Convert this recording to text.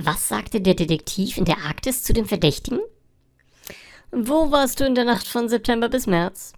Was sagte der Detektiv in der Arktis zu dem Verdächtigen? Wo warst du in der Nacht von September bis März?